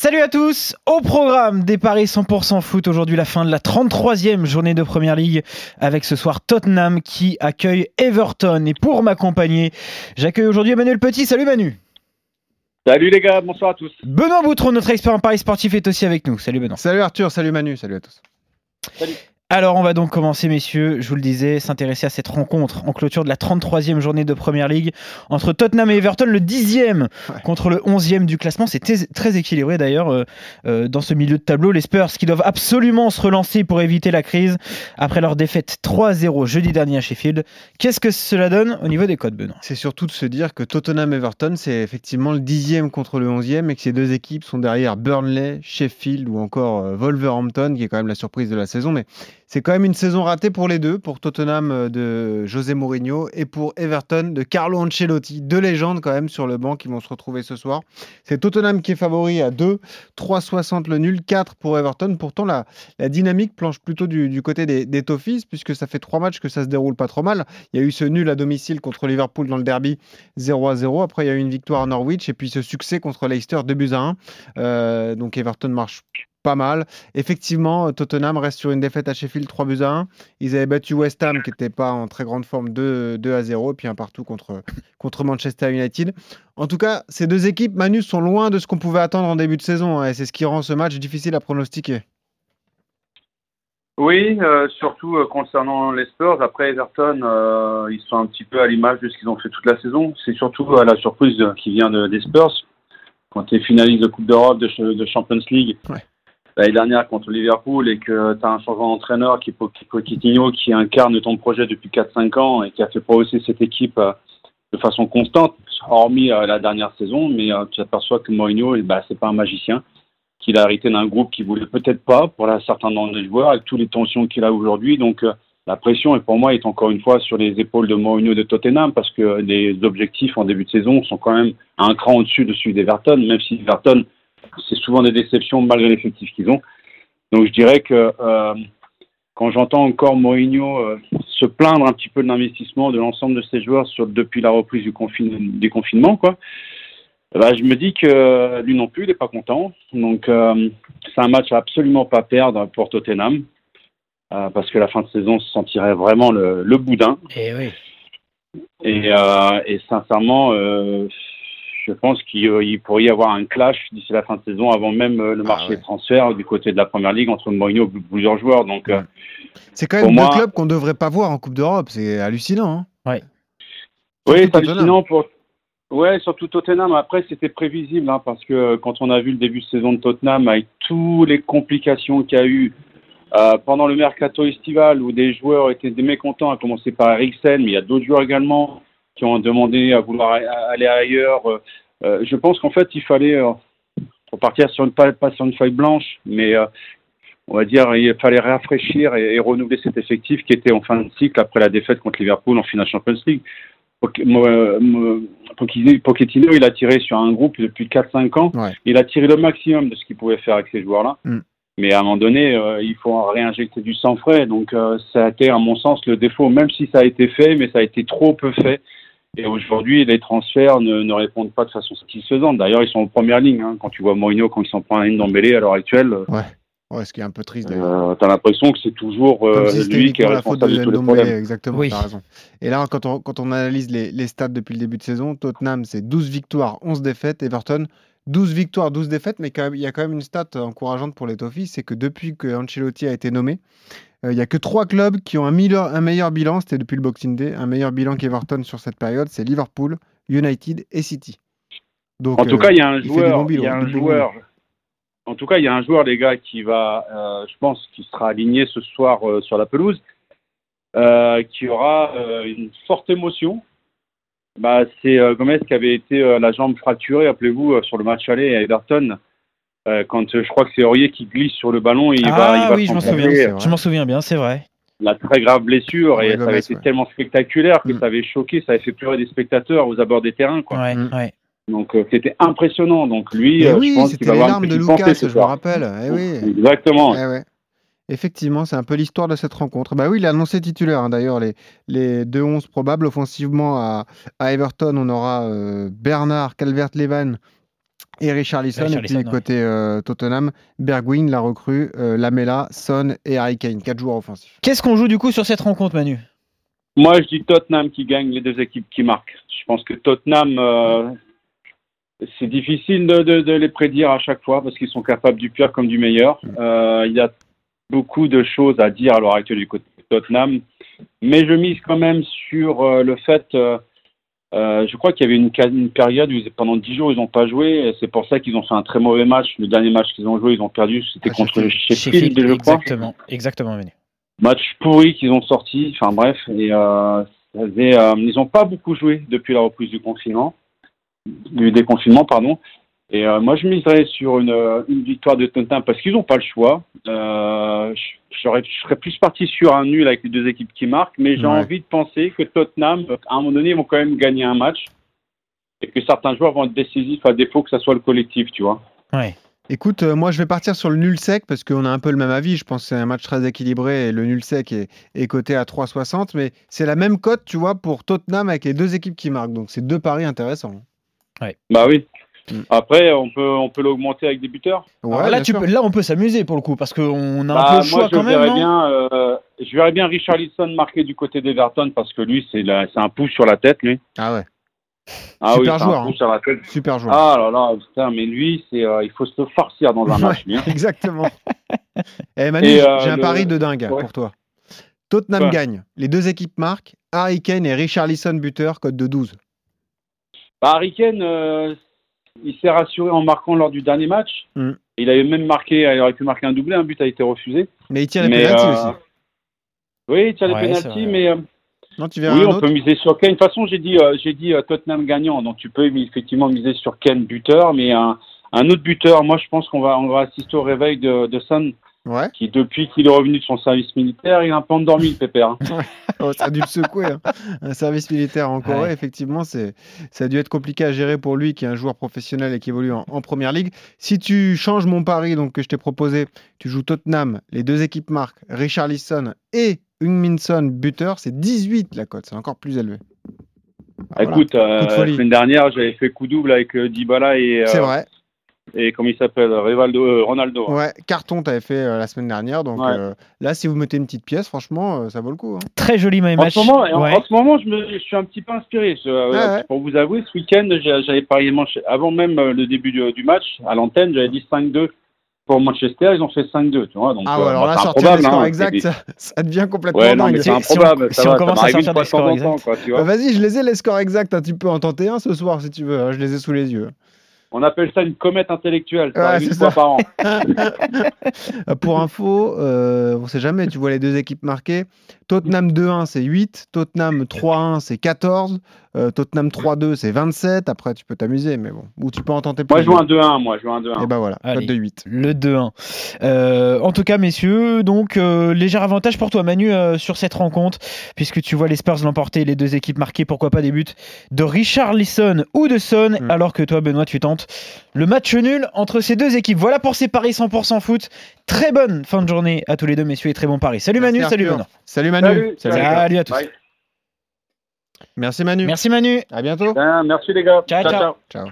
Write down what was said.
Salut à tous, au programme des Paris 100% foot, aujourd'hui la fin de la 33e journée de Première Ligue avec ce soir Tottenham qui accueille Everton. Et pour m'accompagner, j'accueille aujourd'hui Emmanuel Petit. Salut Manu. Salut les gars, bonsoir à tous. Benoît Boutron, notre expert en Paris sportif, est aussi avec nous. Salut Benoît. Salut Arthur, salut Manu, salut à tous. Salut. Alors on va donc commencer messieurs, je vous le disais, s'intéresser à cette rencontre en clôture de la 33e journée de Première Ligue entre Tottenham et Everton, le 10e Ouais. contre le 11e du classement. C'était très équilibré d'ailleurs euh, euh, dans ce milieu de tableau. Les Spurs qui doivent absolument se relancer pour éviter la crise après leur défaite 3-0 jeudi dernier à Sheffield. Qu'est-ce que cela donne au niveau des codes Benoît? C'est surtout de se dire que Tottenham-Everton, c'est effectivement le dixième contre le onzième et que ces deux équipes sont derrière Burnley, Sheffield ou encore euh, Wolverhampton, qui est quand même la surprise de la saison. Mais c'est quand même une saison ratée pour les deux, pour Tottenham euh, de José Mourinho et pour Everton de Carlo Ancelotti. Deux légendes quand même sur le banc qui vont se retrouver ce soir. C'est Tottenham qui est favori à 2, 3,60 le nul, 4 pour Everton. Pourtant, la, dynamique planche plutôt du, côté des, des puisque ça fait trois matchs que ça se déroule pas trop mal. Il y a eu ce nul à domicile contre Liverpool dans le derby 0 à 0. Après, il y a eu une victoire à Norwich et puis ce succès contre Leicester 2 buts à 1. Euh, donc Everton marche pas mal. Effectivement, Tottenham reste sur une défaite à Sheffield 3 buts à 1. Ils avaient battu West Ham qui n'était pas en très grande forme 2, 2 à 0 et puis un partout contre, contre Manchester United. En tout cas, ces deux équipes, Manu, sont loin de ce qu'on pouvait attendre en début de saison hein, et c'est ce qui rend ce match difficile à pronostiquer. Oui, euh, surtout euh, concernant les Spurs. Après Everton, euh, ils sont un petit peu à l'image de ce qu'ils ont fait toute la saison. C'est surtout la surprise qui vient de- des Spurs. Quand tu es finaliste de Coupe d'Europe, de, ch- de Champions League, Ouais. L'année dernière contre Liverpool, et que tu as un changement d'entraîneur qui est qui incarne ton projet depuis 4-5 ans et qui a fait progresser cette équipe euh, de façon constante, hormis euh, la dernière saison. Mais euh, tu aperçois que Mourinho, eh ben, c'est pas un magicien. qu'il a hérité d'un groupe qui voulait peut-être pas pour un certain nombre de joueurs avec toutes les tensions qu'il a aujourd'hui. Donc la pression, pour moi, est encore une fois sur les épaules de Mourinho de Tottenham parce que les objectifs en début de saison sont quand même un cran au-dessus de celui d'Everton, même si Everton, c'est souvent des déceptions malgré l'effectif qu'ils ont. Donc je dirais que euh, quand j'entends encore Mourinho euh, se plaindre un petit peu de l'investissement de l'ensemble de ses joueurs sur, depuis la reprise du, confin- du confinement, quoi, bah, je me dis que lui non plus, il n'est pas content. Donc, euh, c'est un match à absolument pas perdre pour Tottenham. parce que la fin de saison se sentirait vraiment le, le boudin. Eh oui. Et, et sincèrement, je pense qu'il euh, pourrait y avoir un clash d'ici la fin de saison, avant même euh, le Ah marché ouais. des transferts du côté de la première ligue entre Mourinho et plusieurs joueurs. Donc, euh, C'est quand même deux moi- clubs qu'on ne devrait pas voir en Coupe d'Europe. C'est hallucinant. hein. Oui, c'est hallucinant pour. Ouais, surtout Tottenham. Après, c'était prévisible, hein, parce que quand on a vu le début de saison de Tottenham, avec toutes les complications qu'il y a eu euh, pendant le mercato estival, où des joueurs étaient des mécontents, à commencer par Eriksen, mais il y a d'autres joueurs également qui ont demandé à vouloir aller ailleurs. Euh, euh, je pense qu'en fait, il fallait euh, repartir sur une pas, sur une feuille blanche, mais on va dire il fallait rafraîchir et, et renouveler cet effectif qui était en fin de cycle après la défaite contre Liverpool en finale Champions League. Pochettino, Pochettino, il a tiré sur un groupe depuis 4-5 ans. Ouais. Il a tiré le maximum de ce qu'il pouvait faire avec ces joueurs-là. Mm. Mais à un moment donné, euh, il faut réinjecter du sang frais. Donc, euh, ça a été, à mon sens, le défaut, même si ça a été fait, mais ça a été trop peu fait. Et aujourd'hui, les transferts ne, ne répondent pas de façon satisfaisante. D'ailleurs, ils sont en première ligne. hein. Quand tu vois Mourinho, quand il s'en prend à une d'Embélé à l'heure actuelle, euh, Ouais, ce qui est un peu triste d'ailleurs. euh, t'as l'impression que c'est toujours euh, si lui qui est faute de responsable de tous les Ndombele, problèmes. exactement, Oui. t'as raison. Et là, quand on, quand on analyse les, les stats depuis le début de saison, Tottenham, c'est 12 victoires, 11 défaites. Everton, 12 victoires, 12 défaites. Mais il y a quand même une stat encourageante pour les Toffees, c'est que depuis que Ancelotti a été nommé, euh, il n'y a que trois clubs qui ont un, meilleur- un meilleur bilan, c'était depuis le Boxing Day, un meilleur bilan qu'Everton sur cette période, c'est Liverpool, United et City. Donc, En tout euh, cas, il y a un joueur, bon bilan, il y a un du bon joueur. En tout cas, il y a un joueur, les gars, qui va, euh, je pense, qui sera aligné ce soir sur la pelouse, qui aura une forte émotion. Bah, c'est euh, Gomez qui avait été euh, la jambe fracturée, appelez-vous, euh, sur le match aller à Everton. Euh, quand euh, je crois que c'est Aurier qui glisse sur le ballon, et il va, il Ah va oui, je m'en souviens. Je m'en souviens bien, c'est vrai. la très grave blessure Ouais, et ça avait été ouais. tellement spectaculaire que Mm. ça avait choqué, ça avait fait pleurer des spectateurs aux abords des terrains. Quoi. Ouais, Mm. ouais. Donc euh, c'était impressionnant. Donc lui, oui, je pense qu'il c'était va avoir une de petite Lucas, pensée ce je me rappelle. Eh oui. Exactement. Eh ouais. Effectivement, c'est un peu l'histoire de cette rencontre. Bah oui, il a annoncé titulaire hein, d'ailleurs les, les deux 11 probables offensivement à, à Everton. On aura euh, Bernard Calvert-Levin et Richarlison. Et puis Richarlison, côté euh, Tottenham, Bergwijn, la recrue, euh, Lamela, Son et Harry Kane. Quatre joueurs offensifs. Qu'est-ce qu'on joue du coup sur cette rencontre, Manu? Moi, je dis Tottenham qui gagne les deux équipes qui marquent. Je pense que Tottenham, euh, c'est difficile de, de- de les prédire à chaque fois parce qu'ils sont capables du pire comme du meilleur. Euh, Il y a beaucoup de choses à dire à l'heure actuelle du côté de Tottenham, mais je mise quand même sur euh, le fait. euh, euh, je crois qu'il y avait une, période où pendant 10 jours ils n'ont pas joué. et C'est pour ça qu'ils ont fait un très mauvais match. Le dernier match qu'ils ont joué, ils ont perdu. C'était Ah, contre Sheffield. Sheffield, je crois. exactement, exactement. Match pourri qu'ils ont sorti, enfin bref, et euh, ils n'ont pas beaucoup joué depuis la reprise du confinement, du déconfinement, pardon. Et euh, moi, je miserais sur une, euh, une victoire de Tottenham parce qu'ils n'ont pas le choix. Euh, je- serais plus parti sur un nul avec les deux équipes qui marquent, mais j'ai Ouais. envie de penser que Tottenham, à un moment donné, ils vont quand même gagner un match et que certains joueurs vont être décisifs à défaut que ça soit le collectif, tu vois. Ouais. Écoute, euh, moi je vais partir sur le nul sec parce qu'on a un peu le même avis. Je pense que c'est un match très équilibré et le nul sec est, est coté à 3,60. Mais c'est la même cote, tu vois, pour Tottenham avec les deux équipes qui marquent. Donc c'est deux paris intéressants. Bah oui. Mm. Après, on peut, on peut l'augmenter avec des buteurs. Ouais, là, tu peux, là, on peut s'amuser pour le coup parce qu'on a un Bah, peu le choix moi, je quand même. verrais bien, euh, je verrais bien Richarlison marquer du côté d'Everton parce que lui, c'est un pouce sur la tête, lui. Ah ouais, Ah Super oui, joueur, un hein. pouce sur la tête. super joueur. Ah là là, putain, mais lui, c'est, euh, il faut se farcir dans un match. hein. Exactement. Eh Manu, euh, j'ai un le- pari de dingue Ouais. pour toi. Tottenham gagne. Les deux équipes marquent. Harry Kane et Richarlison buteur, cote de 12. Bah, Harry Kane, euh, il s'est rassuré en marquant lors du dernier match. Mm. Il avait même marqué, il aurait pu marquer un doublé, un but a été refusé. Mais il tire les Mais, pénaltys euh, aussi. Oui, il les Ouais, c'est pénaltys, vrai. mais euh, Non, tu oui, on autre peut miser sur Kane. De toute façon, j'ai dit, euh, j'ai dit euh, Tottenham gagnant, donc tu peux effectivement miser sur Kane buteur, mais un, un autre buteur, moi je pense qu'on va, on va assister au réveil de, de Son, Ouais. qui depuis qu'il est revenu de son service militaire, il a un peu endormi le pépère. hein. Oh, ça a dû le secouer. hein. Un service militaire en Corée, Ouais. effectivement, c'est, ça a dû être compliqué à gérer pour lui, qui est un joueur professionnel et qui évolue en, en première ligue. Si tu changes mon pari donc, que je t'ai proposé, tu joues Tottenham, les deux équipes marquent, Richarlison et Minson buteur, c'est 18 la cote, c'est encore plus élevé. Ah, voilà. Écoute, euh, la semaine dernière, j'avais fait coup double avec euh, Dybala et, euh, c'est vrai. Et comment il s'appelle, Rivaldo, euh, Ronaldo. hein. Ouais, carton, t'avais fait euh, la semaine dernière. Donc Ouais. euh, là, si vous mettez une petite pièce, franchement, euh, ça vaut le coup. hein. Très joli En match. ce moment, en- Ouais. en ce moment, je, me, je suis un petit peu inspiré. Je- euh, Ouais, ouais. Pour vous avouer, ce week-end, j'avais parié Manche- avant même euh, le début du, du match à l'antenne, j'avais dit 5-2 pour Manchester. Ils ont fait 5-2, tu vois. Donc, Ah euh, ouais, alors bon, là, c'est sortir des improbable, scores hein, exacts, ça, ça devient complètement Ouais, non, dingue. c'est Si- si on- improbable. si ça on va, ça commence à sortir des scores en exacts. Bah. Vas-y, je les ai les scores exacts. hein, Tu peux en tenter un ce soir si tu veux. hein, Je les ai sous les yeux. On appelle ça une comète intellectuelle. Ouais, une fois par an. Pour info, euh, on sait jamais, tu vois les deux équipes marquées. Tottenham 2-1, c'est 8. Tottenham 3-1, c'est 14. Euh, Tottenham 3-2, c'est 27. Après, tu peux t'amuser, mais bon. Ou tu peux en tenter plus. Moi, je joue un 2-1, moi, je joue un 2-1. Et bah voilà, Allez. de 8. Le 2-1. Euh, en tout cas, messieurs, donc euh, léger avantage pour toi, Manu, euh, sur cette rencontre, puisque tu vois les Spurs l'emporter, les deux équipes marquées, pourquoi pas des buts de Richard Lisson ou de Son, Mm. alors que toi, Benoît, tu tentes le match nul entre ces deux équipes. Voilà pour ces paris 100% foot. Très bonne fin de journée à tous les deux, messieurs, et très bon pari. Salut Manu, salut. Benoît. Salut Manu. Salut, Salut. salut. Salut à tous. Bye. Merci Manu. Merci Manu. À bientôt. Bien, merci les gars. Ciao, ciao. Ciao.